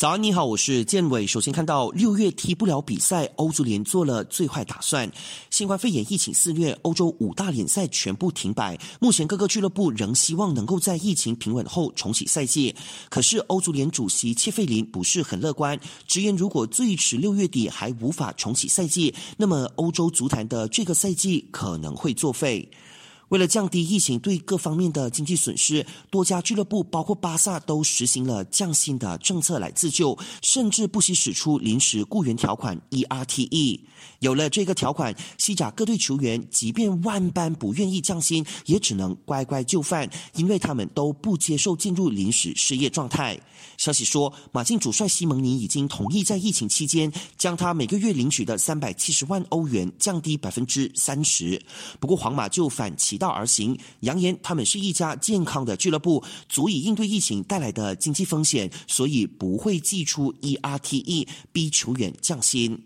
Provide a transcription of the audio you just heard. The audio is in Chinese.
早安，你好，我是建伟。首先看到六月踢不了比赛，欧足联做了最坏打算。新冠肺炎疫情肆虐，欧洲五大联赛全部停摆。目前各个俱乐部仍希望能够在疫情平稳后重启赛季。可是欧足联主席切费林不是很乐观，直言如果最迟六月底还无法重启赛季，那么欧洲足坛的这个赛季可能会作废。为了降低疫情对各方面的经济损失，多家俱乐部包括巴萨都实行了降薪的政策来自救，甚至不惜使出临时雇员条款 （ERTE）。有了这个条款，西甲各队球员即便万般不愿意降薪，也只能乖乖就范，因为他们都不接受进入临时失业状态。消息说，马竞主帅西蒙尼已经同意在疫情期间将他每个月领取的三百七十万欧元降低百分之三十。不过，皇马就反其道而行，扬言他们是一家健康的俱乐部，足以应对疫情带来的经济风险，所以不会寄出 ERTE 逼球员降薪。